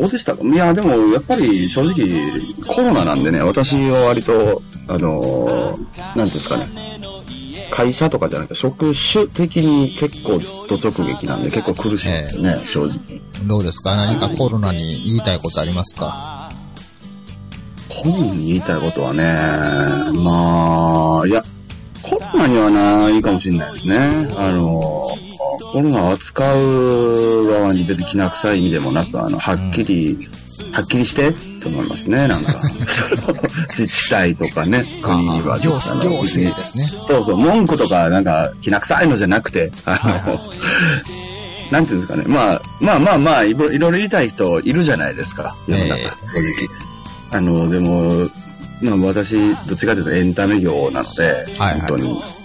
どうでしたか？いや、でも、やっぱり正直、コロナなんでね、私は割と、あのーなんていうんですかね、会社とかじゃなくて、職種的に結構、土直撃なんで、結構苦しいですね、正直。どうですか？何かコロナに言いたいことありますか？本に言いたいことはね、まあ、いや、コロナにはないかもしれないですね。あの、コロナを扱う側に別にきな臭い意味でもなく、あの、はっきり、はっきりしてと思いますね、なんか。自治体とかね、国には。行あの行政ですね。そうそう、文句とか、なんか、きな臭いのじゃなくて、あの、なんていうんですかね。まあ、まあまあまあ、いろいろ言いたい人いるじゃないですか、世の中、ええ正直。あの、でも、まあ私、どっちかというとエンタメ業なので、はいはい本当に。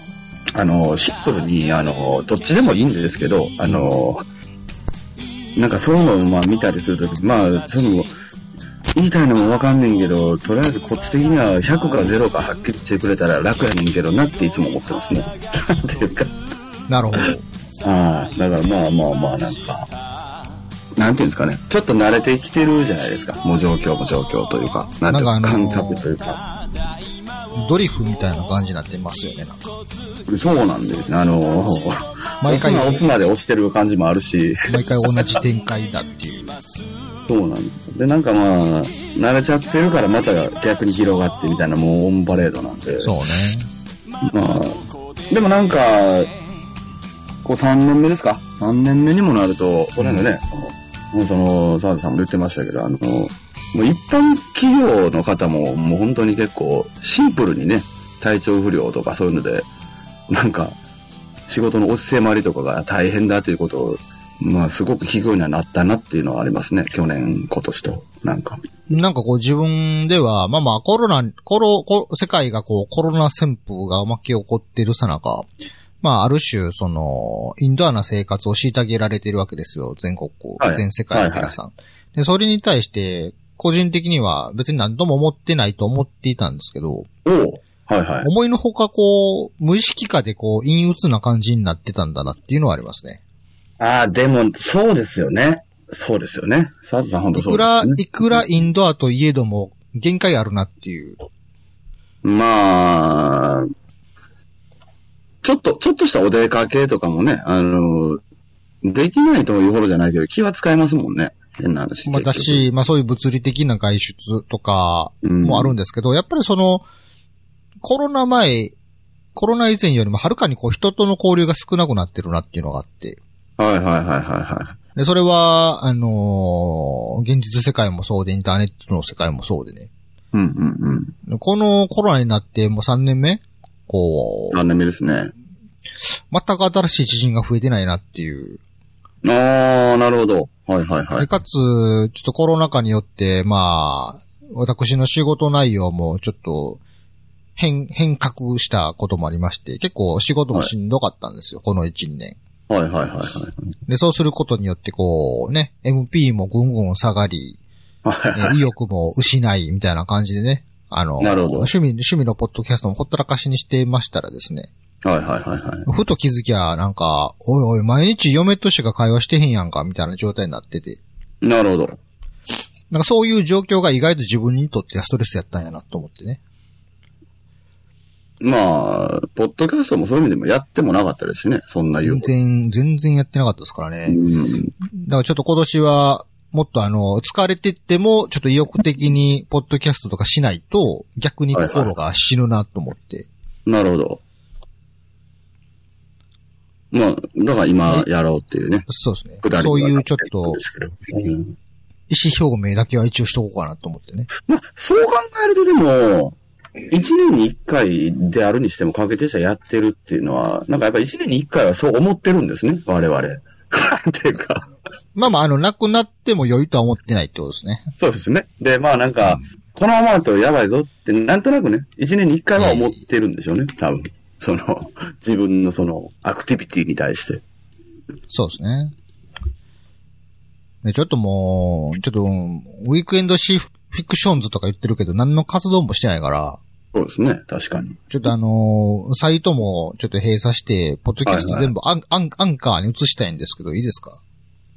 あの、シンプルに、あの、どっちでもいいんですけど、あの、なんかそういうのをまあ見たりするとき、まあ、その、言いたいのもわかんねんけど、とりあえずこっち的には100か0かはっきりしてくれたら楽やねんけどなっていつも思ってますね。なんていうか。なるほど。はい。だからまあまあまあなんか、なんていうんですかね。ちょっと慣れてきてるじゃないですか。もう状況も状況というか。なんていうか、感覚というか。ドリフみたいな感じになってますよね、なんか。そうなんですね。あの、毎回押すな押すなで押してる感じもあるし、毎回同じ展開だっていう。そうなんです。で、なんかまあ、慣れちゃってるからまた逆に広がってみたいなもうオンパレードなんで。そうね。まあ、でもなんか、こう3年目ですか ?3 年目にもなると、これもね、その、その、澤田さんも言ってましたけど、あの、もう一般企業の方ももう本当に結構シンプルにね、体調不良とかそういうので、なんか、仕事の押し迫りとかが大変だということを、まあすごく企業にはなったなっていうのはありますね。去年、今年と。なんか。なんかこう自分では、まあまあコロナ、コロ、コ世界がこうコロナ旋風が巻き起こってるさなか、まあある種その、インドアな生活を虐げられてるわけですよ。全国、はい全世界の皆さん。で、それに対して、個人的には別に何とも思ってないと思っていたんですけど、はいはい。思いのほかこう、無意識化でこう、陰鬱な感じになってたんだなっていうのはありますね。ああ、でも、そうですよね。そうですよね。澤田さん本当いくら、そうですね。いくらインドアといえども、限界あるなっていう。まあ、ちょっと、ちょっとしたお出かけとかもね、あの、できないというほどじゃないけど、気は使えますもんね。変な話。まあ、だし、まあそういう物理的な外出とかもあるんで。ですけど、やっぱりその、コロナ前、コロナ以前よりもはるかにこう人との交流が少なくなってるなっていうのがあって。はいはいはいはいはで、それは、あのー現実世界もそうで、インターネットの世界もそうでね。い。うんうんうん。このコロナになってもう3年目こう、残念ですね。全く新しい知人が増えてないなっていう。ああ、なるほど。はいはいはい。でかつ、ちょっとコロナ禍によって、まあ、私の仕事内容もちょっと変、変革したこともありまして、結構仕事もしんどかったんですよ、この1、2年。はいはいはいはい。で、そうすることによってこう、ね、MP もぐんぐん下がり、意欲も失い、みたいな感じでね、あの、趣味、趣味のポッドキャストもほったらかしにしていましたらですね、はいはいはいはい。ふと気づきゃ、なんか、おいおい、毎日嫁としか会話してへんやんか、みたいな状態になってて、なるほど。なんかそういう状況が意外と自分にとってはストレスやったんやなと思ってね。まあ、ポッドキャストもそういう意味でもやってもなかったですしね。そんな言う全。然、全然やってなかったですからね。うん。だからちょっと今年は、もっとあの、疲れてっても、ちょっと意欲的に、ポッドキャストとかしないと、逆に心が死ぬなと思って。なるほど。まあ、だから今やろうっていうね。そうですねそういうちょっと意思表明だけは一応しとこうかなと思ってね。まあ、そう考えるとでも、一年に一回であるにしても、かけて者やってるっていうのは、なんかやっぱ一年に一回はそう思ってるんですね、我々。っていうか、まあまあ、あの、なくなっても良いとは思ってないってことですね。そうですね。で、まあなんか、このままだとやばいぞって、なんとなくね、一年に一回は思ってるんでしょうね、多分。その、自分のその、アクティビティに対して。そうですね。で、ちょっともう、ちょっと、ウィークエンドシフィクションズとか言ってるけど、何の活動もしてないから、そうですね。確かに。ちょっとあのーサイトもちょっと閉鎖して、ポッドキャスト全部アン、アン、アンカーに移したいんですけど、いいですか？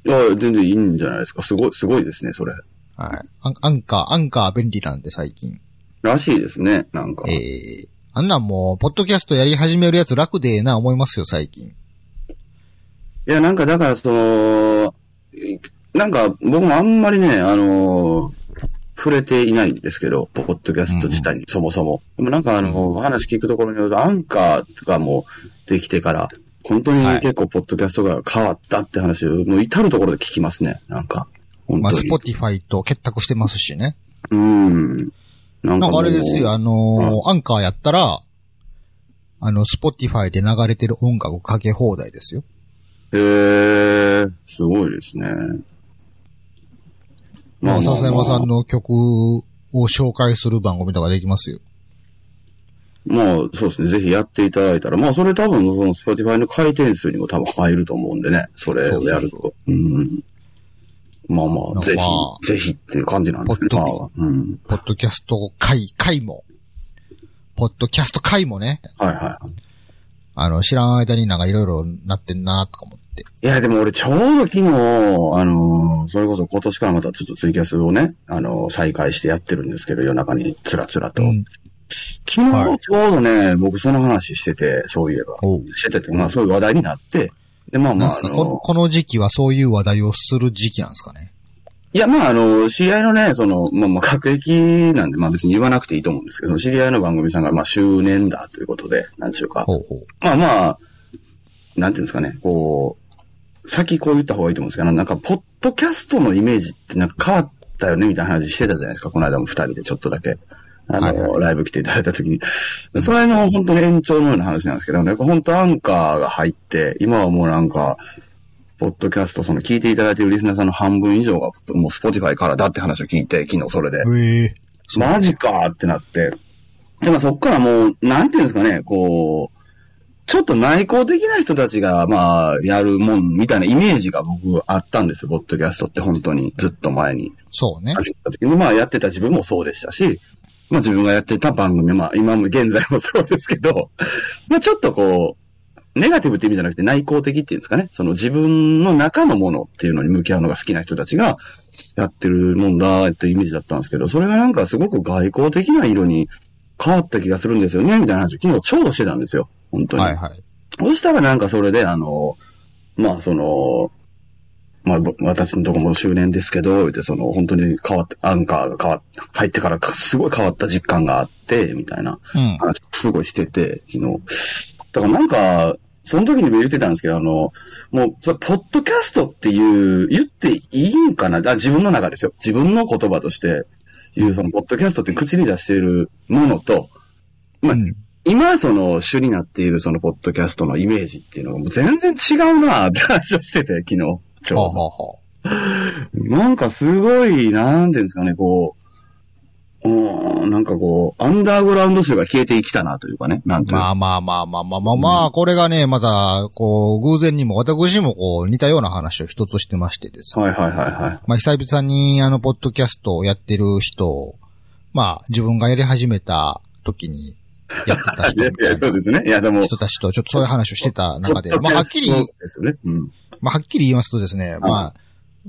いや、全然いいんじゃないですか。すごい、すごいですね、それ。はい。アンアンカー、アンカー便利なんで最近。らしいですね、なんか。ええあんなんもう、ポッドキャストやり始めるやつ楽でええな思いますよ、最近。いや、なんかだから、その、なんか僕もあんまりね、あのー触れていないんですけど、ポッドキャスト自体に、そもそも。でもなんかあの、話聞くところによると、アンカーとかもできてから、本当にはい結構ポッドキャストが変わったって話を、もう至るところで聞きますね、なんか。本まあ。スポティファイと結託してますしね。うん。なんかあれですよ、もあのーアンカーやったら、あの、スポティファイで流れてる音楽かけ放題ですよ。う。へえ、すごいですね。まあ、笹山さんの曲を紹介する番組とかできますよ。まあ、そうですね。ぜひやっていただいたら、まあ、それ多分、その、スポティファイの回転数にも多分入ると思うんでね。それをやるそうと。うん。まあまあ、ぜひ、まあぜひっていう感じなんですけど、まあ、うん。ポッドキャスト界、界も、ポッドキャスト界もね、はいはい。あの、知らん間になんかいろいろなってんなとか思って。いや、でも俺ちょうど昨日、あのーそれこそ今年からまたちょっとツイキャスをね、あのー再開してやってるんですけど、夜中につらつらと。うん。昨はい日ちょうどね、僕その話してて、そういえば。してて、まあそういう話題になって、で、まあまあ、あのこの時期はそういう話題をする時期なんですかね？いや、まあ、あの、知り合いのね、その、まあ、まあ、各駅なんで、まあ別に言わなくていいと思うんですけど、知り合いの番組さんが、まあ、周年だということで、なんちゅうか、ほうほう。まあまあ、なんていうんですかね、こう、先こう言った方がいいと思うんですけど、なんか、ポッドキャストのイメージってなんか変わったよね、みたいな話してたじゃないですか、この間も二人でちょっとだけ。あの、はいはいライブ来ていただいた時に。それの本当に延長のような話なんですけど、やっぱ本当アンカーが入って、今はもうなんか、ポッドキャスト、その聞いていただいているリスナーさんの半分以上が、もうスポティファイからだって話を聞いて、昨日それで。ええそうマジかーってなって。でもそっからもう、なんていうんですかね、こう、ちょっと内向的な人たちが、まあ、やるもんみたいなイメージが僕あったんですよ、ポッドキャストって本当に、ずっと前に。そうね。始めた時に、まあやってた自分もそうでしたし、まあ自分がやってた番組、まあ今も現在もそうですけど、まあちょっとこう、ネガティブって意味じゃなくて内向的っていうんですかね。その自分の中のものっていうのに向き合うのが好きな人たちがやってるもんだっていうイメージだったんですけど、それがなんかすごく外交的な色に変わった気がするんですよね、みたいな話を昨日ちょうどしてたんですよ。本当に。はいはい。そしたらなんかそれで、あの、まあその、まあぼ私のとこも周年ですけど、言ってその本当に変わって、アンカーが変わって、入ってからかすごい変わった実感があって、みたいなうん。話すごいしてて、昨日。だからなんか、その時にも言ってたんですけど、あの、もう、それポッドキャストっていう、言っていいんかな？あ自分の中ですよ。自分の言葉として言う、その、ポッドキャストって口に出しているものと、まあうん。今、その、主になっているその、ポッドキャストのイメージっていうのが全然違うなって話をしてて、昨日。ちはあ、ょうどはあはなんかすごい、なんていうんですかね、こう、うーん、なんかこう、アンダーグラウンド種が消えてきたなというかね、なんあ、ていうまあまあまあまあまあまあまあ、これがね、また、こう、偶然にも、私もこう、似たような話を一つしてましてですね。はいはいはいはい。まあ、久々に、あの、ポッドキャストをやってる人を、まあ、自分がやり始めた時に、やってたいやいや、人みたいなそうですね。いや、でも、人たちと、ちょっとそういう話をしてた中で、まあ、はっきりキャスト、ですよね。うん。まあ、はっきり言いますとですね、まあ、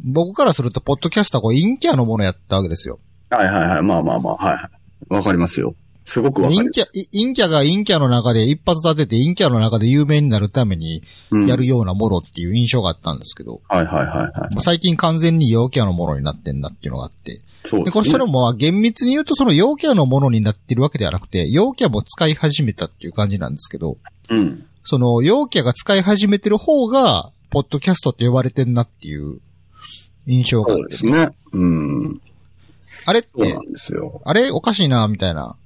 僕からすると、ポッドキャストはこう、陰キャのものやったわけですよ。はいはいはい。まあまあまあ、はいはい。わかりますよ。すごくわかります。陰キャ、い陰キャが陰キャの中で一発立てて陰キャの中で有名になるためにうんやるようなものっていう印象があったんですけど、はいはいはいはい。もう最近完全に陽キャのものになってんなっていうのがあって。で、そうですこれそれもまあ厳密に言うとその陽キャのものになってるわけではなくて、陽キャも使い始めたっていう感じなんですけど、うん。その陽キャが使い始めてる方が、ポッドキャストって呼ばれてんなっていう印象があってそうですね。うん。あれって。あれおかしいな、みたいな。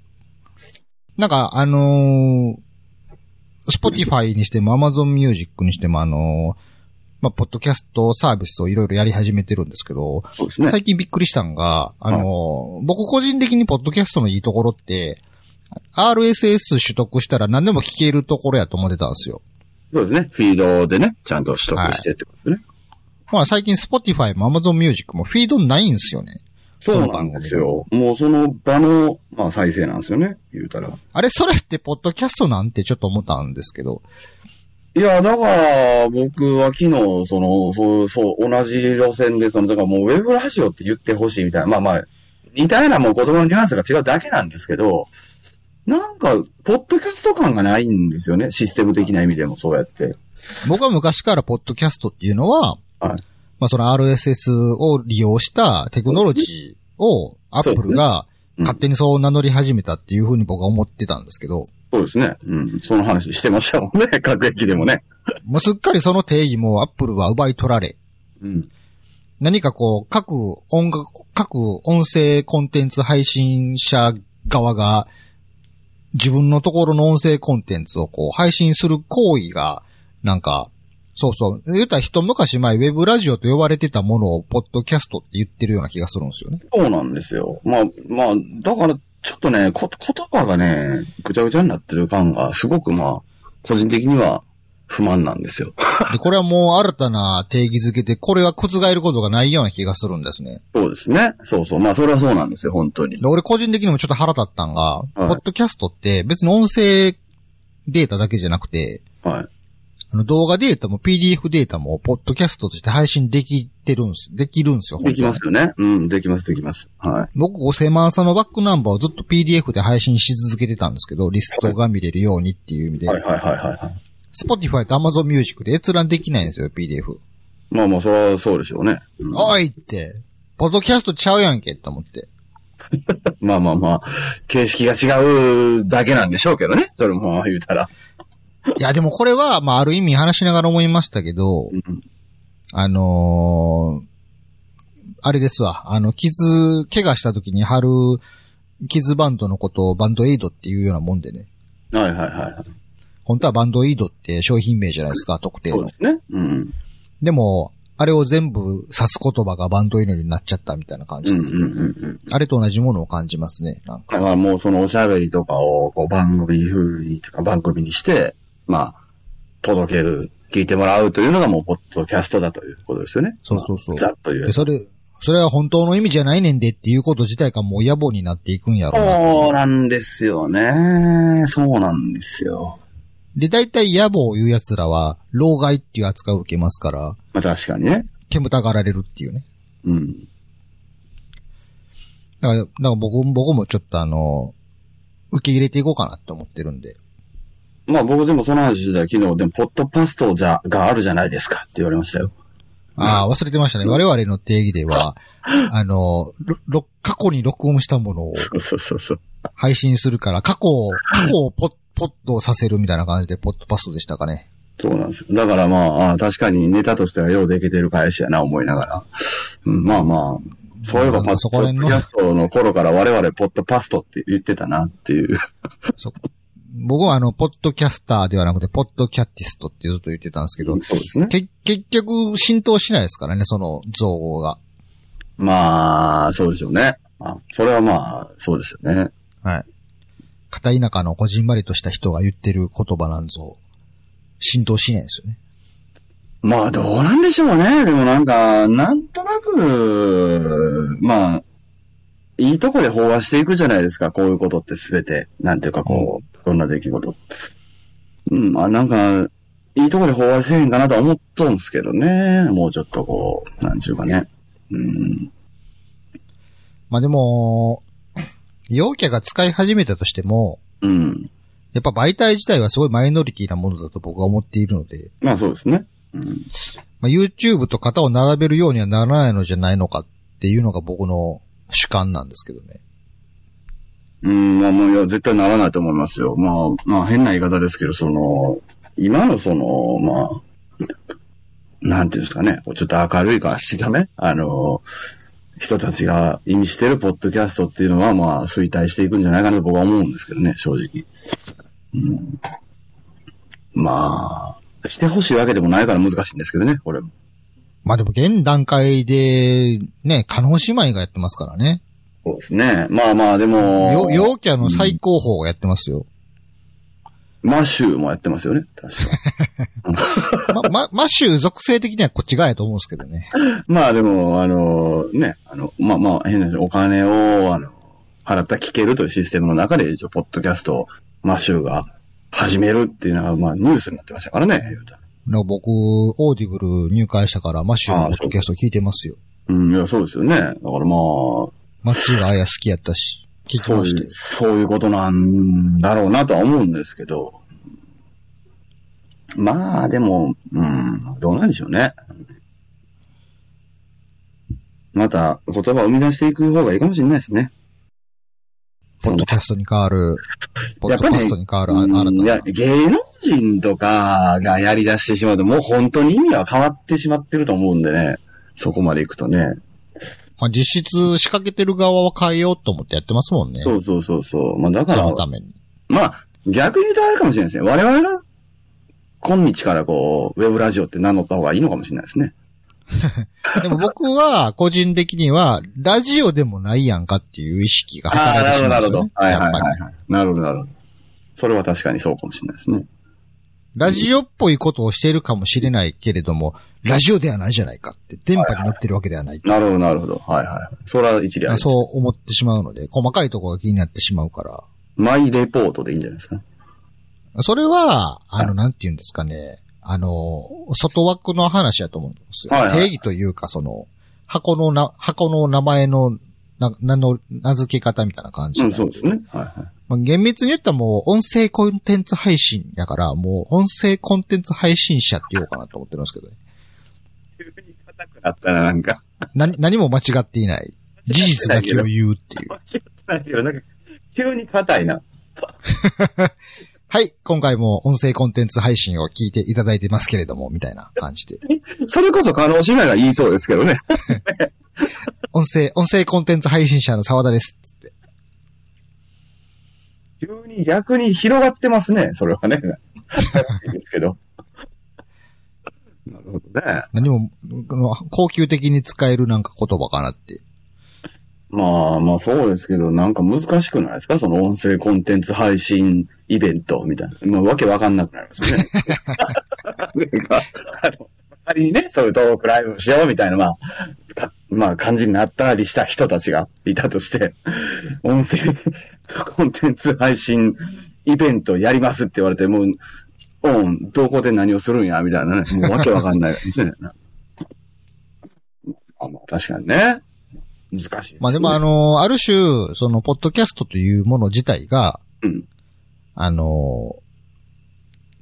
なんか、あのー、スポティファイにしても、アマゾンミュージックにしても、あのーまあ、ポッドキャストサービスをいろいろやり始めてるんですけど、ね。最近びっくりしたんが、あのー僕個人的にポッドキャストのいいところって、RSS 取得したら何でも聞けるところやと思ってたんですよ。そうですね。フィードでね、ちゃんと取得してってことね。まあ最近 Spotify も Amazon Music もフィードないんですよね。そうなんですよ。もうその場の、まあ再生なんですよね、言うたら。あれ、それってポッドキャストなんてちょっと思ったんですけど。いや、だから、僕は昨日、その、そう、そう、同じ路線で、その、だからもうウェブラジオって言ってほしいみたいな、まあまあ、似たようなもう言葉のニュアンスが違うだけなんですけど、なんか、ポッドキャスト感がないんですよね、システム的な意味でもそうやって。僕は昔からポッドキャストっていうのは、はいまあその RSS を利用したテクノロジーをアップルがうん勝手にそう名乗り始めたっていうふうに僕は思ってたんですけど、そうですね。うん。その話してましたもんね、各駅でもね。もうすっかりその定義もアップルは奪い取られ、うん。何かこう、各音楽、各音声コンテンツ配信者側が、自分のところの音声コンテンツをこう、配信する行為が、なんか、そうそう、言ったら一昔前、ウェブラジオと呼ばれてたものを、ポッドキャストって言ってるような気がするんですよね。そうなんですよ。まあ、まあ、だから、ちょっとね、言葉がね、ぐちゃぐちゃになってる感が、すごくまあ、個人的には不満なんですよ。で、これはもう新たな定義づけで、これは覆ることがないような気がするんですね。そうですね。そうそう。まあ、それはそうなんですよ、本当にで。俺個人的にもちょっと腹立ったんが、いポッドキャストって別に音声データだけじゃなくて、はい。あの動画データも PDF データもポッドキャストとして配信できてるんです、できるんですよ。できますよね。うん、できます、できます。はい。僕、5000万差のバックナンバーをずっと PDF で配信し続けてたんですけど、リストが見れるようにっていう意味で、はいはいはいはいはい。Spotify と Amazon Music で閲覧できないんですよ、PDF。まあまあ、それはそうでしょうね。うんおいって、ポッドキャストちゃうやんけって思って。まあまあまあ、形式が違うだけなんでしょうけどね。それもまあ言うたら。いや、でもこれは、まあ、ある意味話しながら思いましたけど、うんあのーあれですわ、あの、傷、怪我した時に貼る、傷バンドのことをバンドエイドっていうようなもんでね。はいはいはい。本当はバンドエイドって商品名じゃないですか、特定のそうで。すね。うん。でも、あれを全部指す言葉がバンドエイドになっちゃったみたいな感じで。うんうんうんうん。あれと同じものを感じますね、なんか。だからもうそのおしゃべりとかをこう番組風にとか番組にして、まあ、届ける、聞いてもらうというのがもうポッドキャストだということですよね。そうそうそうまあざっと言うで、。それ、それは本当の意味じゃないねんでっていうこと自体がもう野暮になっていくんやろうそうなんですよね。そうなんですよ。で、大体野暮を言う奴らは、老害っていう扱いを受けますから、まあ確かにね。煙たがられるっていうね。うん。だから、だから僕僕もちょっとあの、受け入れていこうかなって思ってるんで。まあ僕でもその話してたら昨日でもポッドパストじゃ、があるじゃないですかって言われましたよ。ああ、忘れてましたね。我々の定義では、あの、ろろ過去に録音したものをそうそうそう。配信するから、過去を、過去をポッ、ポッとさせるみたいな感じで、ポッドパストでしたかね。そうなんですよ。だからまあ、ああ確かにネタとしてはようできてる返しやな思いながら。うん、まあまあ、そういえばパッドキャストの頃から我々ポッドパストって言ってたなっていう。そ僕はあの、ポッドキャスターではなくて、ポッドキャッティストってずっと言ってたんですけど、そうですね。け、結局浸透しないですからね、その造語が。まあ、そうでしょうね。あそれはまあ、そうですよね。はい。片田舎のこじんまりとした人が言ってる言葉なんぞ、浸透しないですよね。まあ、どうなんでしょうね。でもなんか、なんとなく、まあ、いいとこで飽和していくじゃないですか。こういうことってすべて。なんていうかこう、そんな出来事。うん、まあなんか、いいとこで飽和せへんかなとは思っとんすけどね。もうちょっとこう、なんちゅうかね。うん。まあでも、陽キャが使い始めたとしても、うん。やっぱ媒体自体はすごいマイノリティなものだと僕は思っているので、まあそうですね。うん。まあ、YouTube と型を並べるようにはならないのじゃないのかっていうのが僕の主観なんですけどね。うん、まあもう、いや、絶対ならないと思いますよ。まあ、まあ変な言い方ですけど、その、今のその、まあ、なんていうんですかね、ちょっと明るいからしだね。あの、人たちが意味してるポッドキャストっていうのは、まあ、衰退していくんじゃないかなと僕は思うんですけどね、正直。うん、まあ、してほしいわけでもないから難しいんですけどね、これも。まあでも現段階で、ね、カノン姉妹がやってますからね。そうですね。まあまあ、でも、よ陽キャの最高峰がやってますよ。マッシュもやってますよね、確か。ま、ま、マッシュ属性的にはこっち側やと思うんですけどね。まあでも、あの、ね、あの、まあまあ、変な話、お金を、あの、払った聞けるというシステムの中で、一応、ポッドキャストを、マッシュが始めるっていうのは、まあ、ニュースになってましたからね、ら僕、オーディブル入会したから、マッシュのポッドキャスト聞いてますよ。うん、いや、そうですよね。だからまあ、松浦亜弥好きやったし、聞きましそういう、。そういうことなんだろうなとは思うんですけど。まあ、でも、うん、どうなんでしょうね。また、言葉を生み出していく方がいいかもしれないですね。ポッドキャストに変わる、ポッドキャストに変わる、あうんいや新たな。芸能人とかがやり出してしまうと、もう本当に意味は変わってしまってると思うんでね。そこまで行くとね。まあ、実質仕掛けてる側は変えようと思ってやってますもんね。そうそうそうそう。まあだからその、ために。まあ、逆に言うとあれかもしれないですね。我々が、今日からこう、ウェブラジオって名乗った方がいいのかもしれないですね。でも僕は、個人的には、ラジオでもないやんかっていう意識が働いてしまうんですよね。はいはいやっぱりはいはい。なるほど、なるほど。それは確かにそうかもしれないですね。ラジオっぽいことをしているかもしれないけれども、ラジオではないじゃないかって、電波に乗ってるわけではない。なるほど、なるほど。はいはい。それは一理あり。そう思ってしまうので、細かいところが気になってしまうから。マイレポートでいいんじゃないですか？それは、あの、はいなんて言うんですかね。あの、外枠の話だと思うんですよ。はいはい定義というか、その、箱のな、箱の名前の、な、名の、名付け方みたいな感じ。うん、そうですね。はいはい。まあ、厳密に言ったらもう、音声コンテンツ配信やから、もう、音声コンテンツ配信者って言おうかなと思ってるんですけどね。急に硬くなったらなんか、何、何も間違っていない。事実だけを言うっていう。間違ってないけど、なんか、急に硬いな。はい、今回も音声コンテンツ配信を聞いていただいてますけれども、みたいな感じで。それこそ可能しないが言いそうですけどね。音声、音声コンテンツ配信者の沢田です。つって。急に逆に広がってますね、それはね。ですけど。なるほどね。何も、この高級的に使えるなんか言葉かなって。まあまあそうですけど、なんか難しくないですか？その音声コンテンツ配信イベントみたいな。まあわけわかんなくなりますよね。なんか、あの、仮にね、そういうトークライブしようみたいな、まあ、かまあ感じになったりした人たちがいたとして、音声コンテンツ配信イベントやりますって言われて、もう、うん、どこで何をするんや、みたいなね。もうわけわかんないですね。あまあ確かにね。難しいね、まあでもあの、ある種、その、ポッドキャストというもの自体が、うんあの、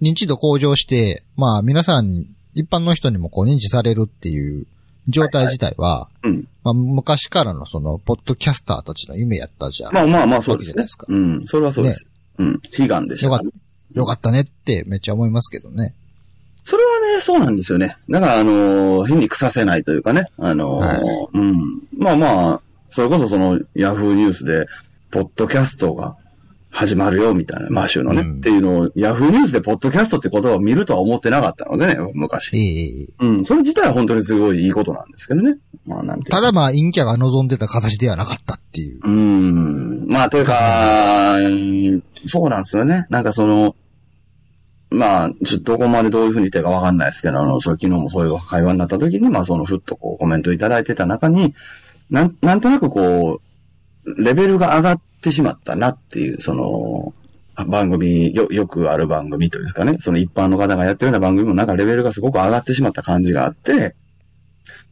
認知度向上して、まあ皆さん、一般の人にもこう認知されるっていう状態自体は、うん。まあ昔からのその、ポッドキャスターたちの夢やったじゃん。まあまあまあ、そうですねじゃないですか。うん。それはそうです。うん。悲願でしたよかっからね、よかったねってめっちゃ思いますけどね。それはね、そうなんですよね。だから、あのー変に腐せないというかね。あのーはいうん。まあまあ、それこそその、ヤフーニュースで、ポッドキャストが始まるよ、みたいな、マーシュのね、うんっていうのを、ヤフーニュースでポッドキャストって言葉を見るとは思ってなかったのでね、昔。ええうん。それ自体は本当にすごいいいことなんですけどね。まあ、なんただまあ、陰キャが望んでた形ではなかったっていう。うーん。まあ、というか、うんそうなんですよね。なんかその、まあ、ちょっとどこまでどういうふうに言ってかわかんないですけど、あの、それ昨日もそういう会話になった時に、まあ、その、ふっとこう、コメントいただいてた中に、なん、なんとなくこう、レベルが上がってしまったなっていう、その、番組、よ、よくある番組というかね、その一般の方がやってるような番組もなんかレベルがすごく上がってしまった感じがあって、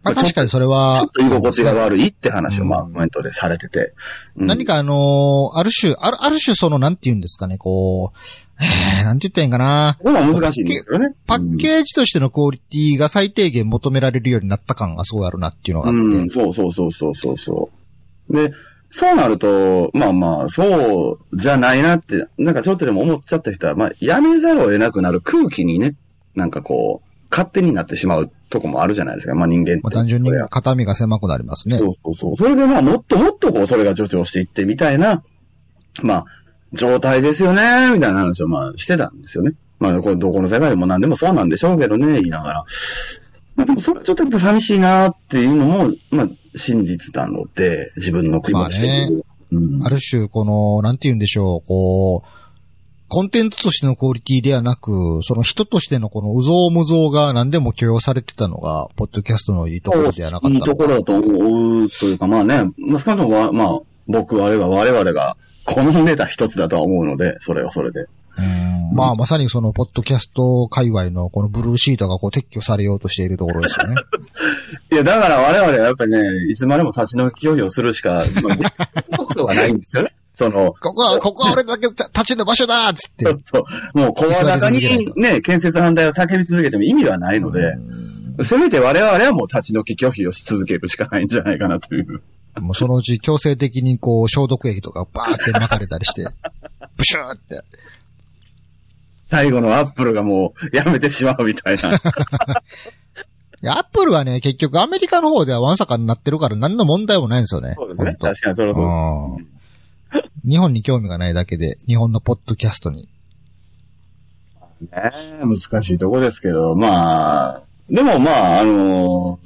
まあ確かにそれちょはっ、と居心地が悪いって話を、まあ、うんコメントでされてて。うん何かあのーある種、ある、ある種その、なんて言うんですかね、こう、えー、なんて言ったらいいんかな。ここは難しいんですよね。パッケージとしてのクオリティが最低限求められるようになった感がすごいあるなっていうのがあって。うん、そうそうそうそうそうそう。で、そうなると、まあまあ、そうじゃないなって、なんかちょっとでも思っちゃった人は、まあ、やめざるを得なくなる空気にね、なんかこう、勝手になってしまうとこもあるじゃないですか。まあ人間って。まあ単純に肩身が狭くなりますね。そうそうそう。それでまあ、もっともっとこう、それが助長していってみたいな、まあ、状態ですよね、みたいな話をまあ、してたんですよね。まあ、これどこの世界でも何でもそうなんでしょうけどね、言いながら。まあでもそれはちょっとやっぱ寂しいなっていうのも、まあ、真実なので、自分の気持ち的に。うんある種、この、なんて言うんでしょう、こう、コンテンツとしてのクオリティではなく、その人としてのこのうぞうむぞうが何でも許容されてたのが、ポッドキャストのいいところではなかったいいところだと思うというか、まあね、まあ、少なくともわ、まあ、僕、あるいは我々が好んでた一つだとは思うので、それはそれで。うんまあ、まさにその、ポッドキャスト界隈のこのブルーシートがこう撤去されようとしているところですよね。いや、だから我々はやっぱりね、いつまでも立ち退き拒否をするしか、ことがないんですよね。その、ここは、ここは俺だけ立ちの場所だっつってちょ。っと、もう、声高にね、建設反対を叫び続けても意味はないので、せめて我々はもう立ち退き拒否をし続けるしかないんじゃないかなという。もうそのうち強制的にこう消毒液とかバーって巻かれたりして、ブシューって。最後のアップルがもうやめてしまうみたいな。いや、アップルはね、結局アメリカの方ではワンサカになってるから何の問題もないんですよね。そうですね。確かにそれはそうです。うん日本に興味がないだけで、日本のポッドキャストに。ねえ難しいとこですけど、まあ、でもまあ、あの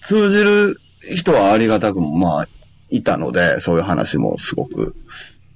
通じる人はありがたくもまあ、いたので、そういう話もすごく。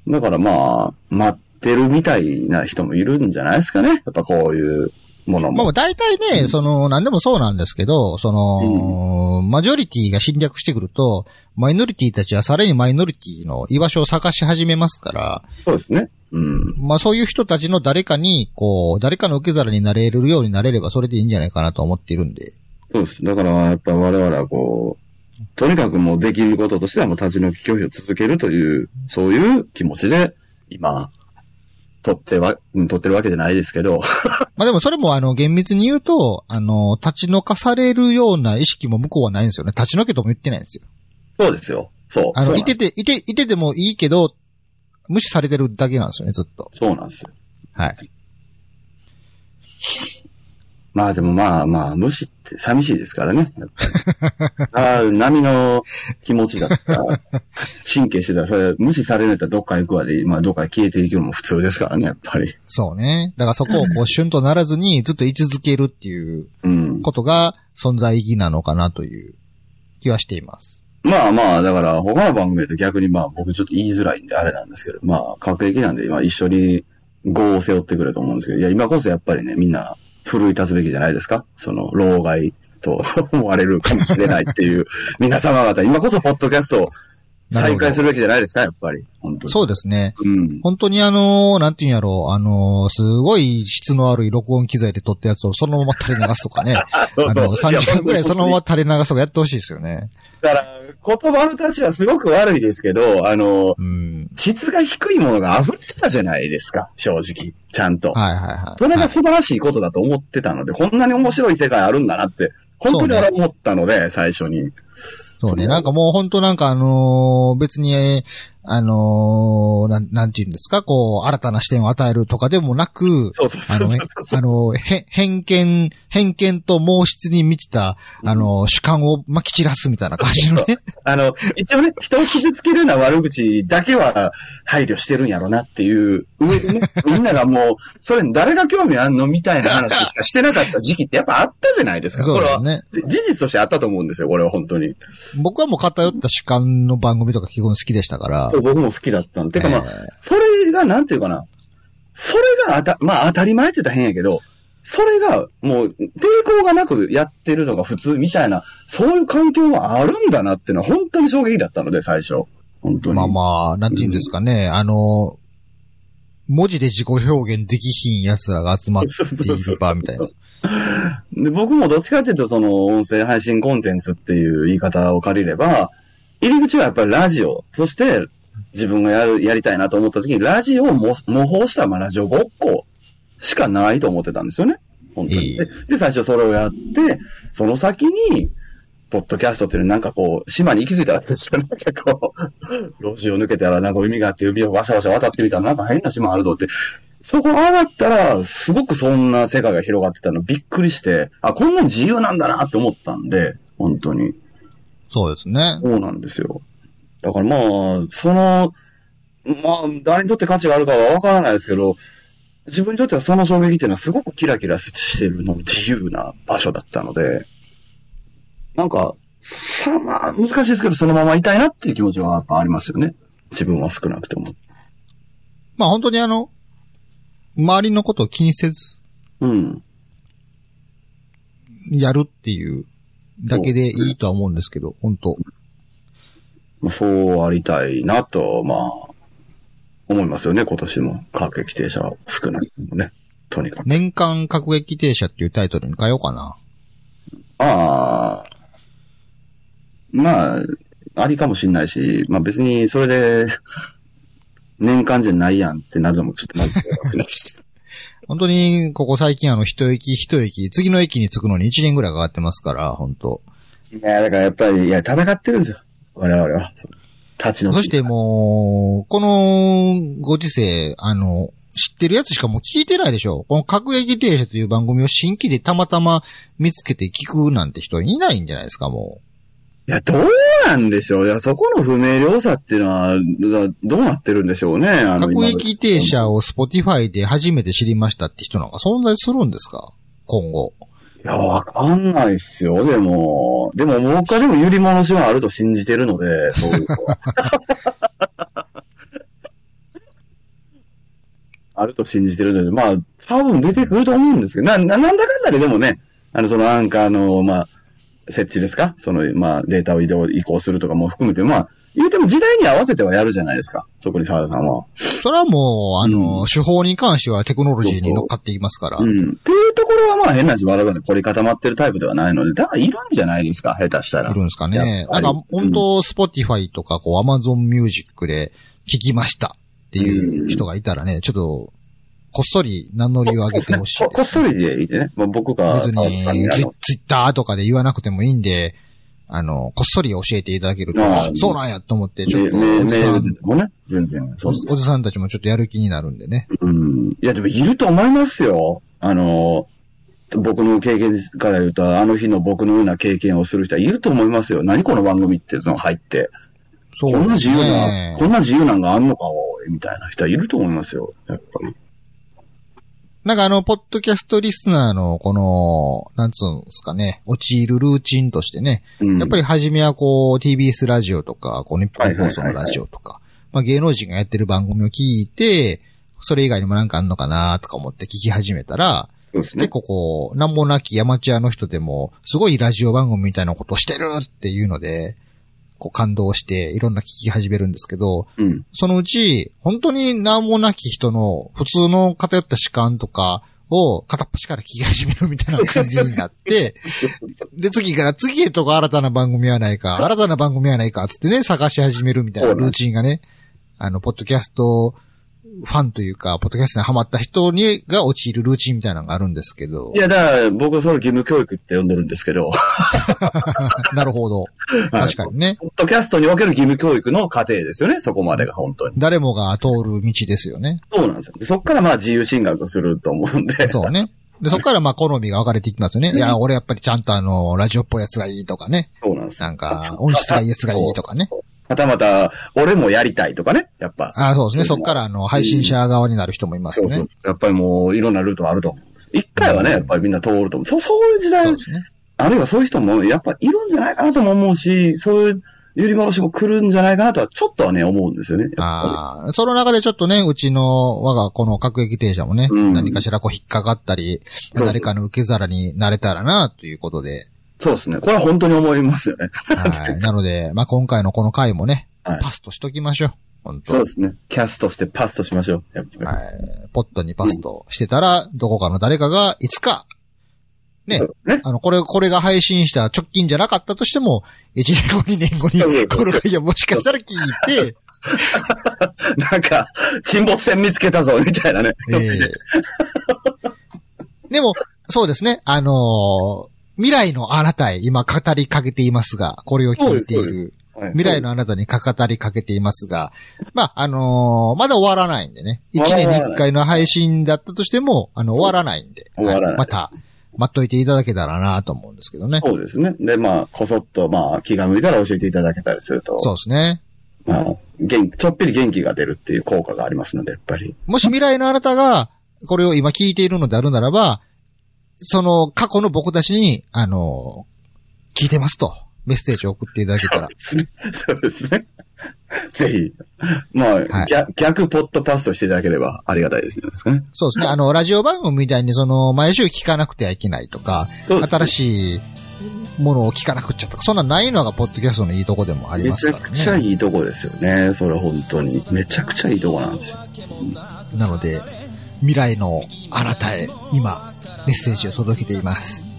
だからまあ、待ってるみたいな人もいるんじゃないですかね。やっぱこういうものも。まあ大体ね、その、何でもそうなんですけど、その、マジョリティが侵略してくると、マイノリティたちはさらにマイノリティの居場所を探し始めますから、そうですね。うん。まあそういう人たちの誰かに、こう、誰かの受け皿になれるようになれればそれでいいんじゃないかなと思っているんで。そうです。だからやっぱ我々はこう、とにかくもうできることとしてはもう立ち退き拒否を続けるという、そういう気持ちで、今、取っては、うん取ってるわけじゃないですけど、まあでもそれもあの厳密に言うと、あの、立ち退かされるような意識も向こうはないんですよね。立ち退けとも言ってないんですよ。そうですよ。そう。あの、いてて、いて、いててもいいけど、無視されてるだけなんですよね、ずっと。そうなんですよ。はい。まあでもまあまあ、無視って寂しいですからね。ああ、波の気持ちだったら、神経してたら、それ無視されないとどっか行くわで、まあどっか消えていくのも普通ですからね、やっぱり。そうね。だからそこをこう、シュンとならずにずっと居続けるっていううん。ことが存在意義なのかなという気はしています。まあまあ、だから他の番組だと逆にまあ僕ちょっと言いづらいんであれなんですけど、まあ、各駅なんで今一緒に業を背負ってくれと思うんですけど、いや、今こそやっぱりね、みんな奮い立つべきじゃないですか？その、老害と思われるかもしれないっていう皆様方、今こそポッドキャストを再開するべきじゃないですかやっぱり。本当に。そうですね。うん。本当にあのーなんていうんやろう、あのーすごい質の悪い録音機材で撮ったやつをそのまま垂れ流すとかね。そうあの、3時間くらいそのままま。垂れ流すとかやってほしいですよね。だから、言葉の立ちはすごく悪いですけど、あの、うん。質が低いものが溢れてたじゃないですか、正直。ちゃんと。はいはいはい。それはいが素晴らしいことだと思ってたので、こんなに面白い世界あるんだなって、本当に俺は思ったので、最初に。そうね。なんかもう本当なんかあのー別に、えーあのーなん、なんていうんですか、こう、新たな視点を与えるとかでもなく、あのね、あの、へ、偏見、偏見と毛質に満ちた、あの、主観を撒き散らすみたいな感じのね。あの、一応ね、人を傷つけるような悪口だけは配慮してるんやろなっていう上でね、みんながもう、それ誰が興味あんのみたいな話しかしてなかった時期ってやっぱあったじゃないですか。これは、そうですね。じ事実としてあったと思うんですよ、これは本当に。僕はもう偏った主観の番組とか基本好きでしたから。そう僕も好きだったんで。てかまあ、えそれが、なんていうかな。それがあた、まあ当たり前って言ったら変やけど、それがもう抵抗がなくやってるのが普通みたいな、そういう環境があるんだなっていうのは本当に衝撃だったので、最初。本当に。ーまあまあ、なんて言うんですかね。あの、文字で自己表現できひん奴らが集まっている場みたいな。で、僕もどっちかっていうと、その、音声配信コンテンツっていう言い方を借りれば、入り口はやっぱりラジオ、そして、自分がやる、やりたいなと思った時に、ラジオを模模倣した、まあ、ラジオごっこしかないと思ってたんですよね。本当に。で、で最初それをやって、その先に、ポッドキャストっていうのなんかこう、島に行き着いたわけですよ。なんかこう、路地を抜けたらなんか海があって海をわしゃわしゃ渡ってみたらなんか変な島あるぞって。そこ上がったら、すごくそんな世界が広がってたのびっくりして、あ、こんなに自由なんだなって思ったんで、本当に。そうですね。そうなんですよ。だからまあ、その、まあ、誰にとって価値があるかはわからないですけど、自分にとってはその衝撃っていうのはすごくキラキラしてるの自由な場所だったので、なんか、さまあ、難しいですけど、そのままいたいなっていう気持ちはやっぱありますよね。自分は少なくても。まあ本当にあの、周りのことを気にせず、うん。やるっていうだけでいいとは思うんですけど、本当まあ、そうありたいなと、まあ、思いますよね、今年も。各駅停車は少ないね。とにかく。年間各駅停車っていうタイトルに変えようかな。ああ。まあ、ありかもしんないし、まあ別にそれで、年間じゃないやんってなるのもちょっとまずいです。本当に、ここ最近あの、一駅一駅、次の駅に着くのに1年ぐらいかかってますから、本当いや、だからやっぱり、いや、戦ってるんですよ。我々は。立ちの。そしてもう、このご時世、あの、知ってるやつしかもう聞いてないでしょこの各駅停車という番組を新規でたまたま見つけて聞くなんて人いないんじゃないですか、もいや、どうなんでしょう。いや、そこの不明瞭さっていうのは、だどうなってるんでしょうね。あう。の各駅停車を Spotify で初めて知りましたって人なんか存在するんですか？今後。いや、わかんないっすよ、でも。でも、僕はでも揺り戻しはあると信じてるので、そういうの あると信じてるので、まあ、多分出てくると思うんですけど、な、ななんだかんだででもね、あの、そのアンカーの、まあ、設置ですかその、まあ、データを移動、移行するとかも含めて、まあ、言うても時代に合わせてはやるじゃないですか。そこに沢田さんは。それはもう、あの、うん手法に関してはテクノロジーに乗っかっていきますから。うん。っていうところはまあ変な話、我々凝り固まってるタイプではないので、だからいるんじゃないですか、下手したら。いるんですかね。なんか、本当スポティファイとか、こう、アマゾンミュージックで聞きましたっていう人がいたらね、ちょっと、こっそり名乗りを上げてほしいここっそりでいいね。まあ、僕が、別にツツイッターとかで言わなくてもいいんで、あの、こっそり教えていただけると、そうなんやと思って、ちょっと、メじさんメール、でもね、全然。そうおおじさんたちもちょっとやる気になるんでね。うん。いや、でもいると思いますよ。あの、僕の経験から言うと、あの日の僕のような経験をする人はいると思いますよ。何この番組っていうのが入って。そうこんな自由な、ねこ。んな自由なんがあんのか、みたいな人はいると思いますよ。やっぱり。なんかあの、ポッドキャストリスナーの、この、なんつうんですかね、陥るルーチンとしてね、うん。やっぱり初めはこう、TBS ラジオとか、こう、日本放送のラジオとか、まあ芸能人がやってる番組を聞いて、それ以外にもなんかあんのかなとか思って聞き始めたら、ね結。構こう、なんもなきアマチュアの人でも、すごいラジオ番組みたいなことをしてるっていうので、こう感動していろんな聞き始めるんですけど、うん。そのうち、本当に何もなき人の普通の偏った主観とかを片っ端から聞き始めるみたいな感じになって、で、次から次へとか新たな番組はないか、新たな番組はないか、つってね、探し始めるみたいなルーチンがね、あの、ポッドキャストファンというか、ポッドキャストにハマった人に、が陥るルーチンみたいなのがあるんですけどい、や、だから、僕それ義務教育って呼んでるんですけど、なるほど。確かにね。ポッドキャストにおける義務教育の過程ですよね、そこまでが本当に。誰もが通る道ですよね。そうなんですよ。でそっからまあ自由進学すると思うんで。そうね。で、そこからまあ好みが分かれていきますよね。いや、俺やっぱりちゃんとあの、ラジオっぽいやつがいいとかね。そうなんですよ。なんか、音質がいいやつがいいとかね。はたまた、俺もやりたいとかね、やっぱ。ああ、そうですね。そこからあの、配信者側になる人もいますねそうそう。。やっぱりもう、いろんなルートがあると思うんです。一回はね、やっぱりみんな通ると思う。そう、そういう時代ね。あるいはそういう人も、やっぱいるんじゃないかなとも思うし、そういう、揺り戻しも来るんじゃないかなとは、ちょっとはね、思うんですよね。ああ、その中でちょっとね、うちの我がこの各駅停車もね、うん何かしらこう引っかかったり、誰かの受け皿になれたらな、ということで。りそうですね。これは本当に思いますよね。はい。なので、まあ、今回のこの回もね、はいパスとしときましょう。本当そうですね。キャストしてパスとしましょう。やっぱり。はい。ポットにパスとしてたら、どこかの誰かが、いつか、ねね。あの、これ、これが配信した直近じゃなかったとしても、1年後、2年後にこの回をもしかしたら聞いて、なんか、沈没船見つけたぞ、みたいなね。ええでも、そうですね、あのー未来のあなたへ今語りかけていますが、これを聞いている。はい未来のあなたにか語りかけていますが、まあ、あのーまだ終わらないんでね。一年に一回の配信だったとしても、あの、終わらないんで。終わらないまた、待っといていただけたらなと思うんですけどね。そうですね。で、まあ、こそっと、まあ、気が向いたら教えていただけたりすると、そうですね。まあ、元気、ちょっぴり元気が出るっていう効果がありますので、やっぱり。もし未来のあなたが、これを今聞いているのであるならば、その過去の僕たちに、あの、聞いてますと、メッセージを送っていただけたら。そうですね。ぜひ。まあ、はい逆、逆ポッドパストしていただければありがたいですね。そうですね。あの、ラジオ番組みたいにその、毎週聞かなくてはいけないとか、そうですね新しいものを聞かなくっちゃとか、そんなんないのがポッドキャストのいいとこでもありますからね。くちゃいいとこですよね。それは本当に。めちゃくちゃいいとこなんですよ。なので、未来のあなたへ、今、メッセージを届けています。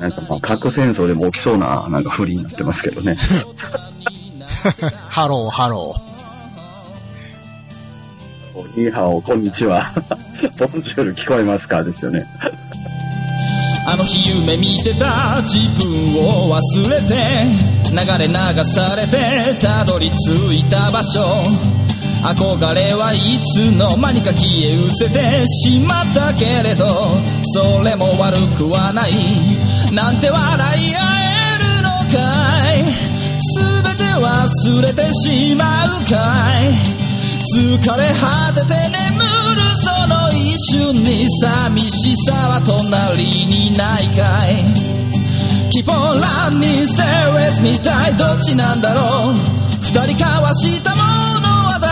なんかまあ、核戦争でも起きそうな、なんかフリになってますけどね。ハロー、ハロー。ニーハオ、こんにちは。ボンジュール聞こえますか？ですよね。あの日夢見てた自分を忘れて流れ流されてたどり着いた場所憧れはいつの間にか消え失せてしまったけれどそれも悪くはない。なんて笑い合えるのかい。全て忘れてしまうかい。疲れ果てて眠るその一瞬に寂しさは隣にないかい。Keep on running, stay with me たいどっちなんだろう。二人交わしたもの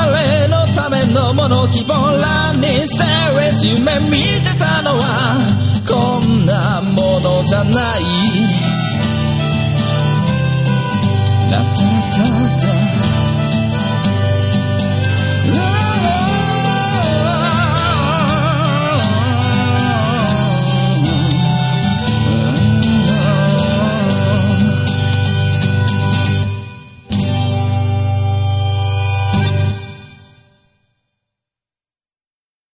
誰のためのもの Keep on running, stay with 夢見てたのはこんなものじゃない。ラタラタ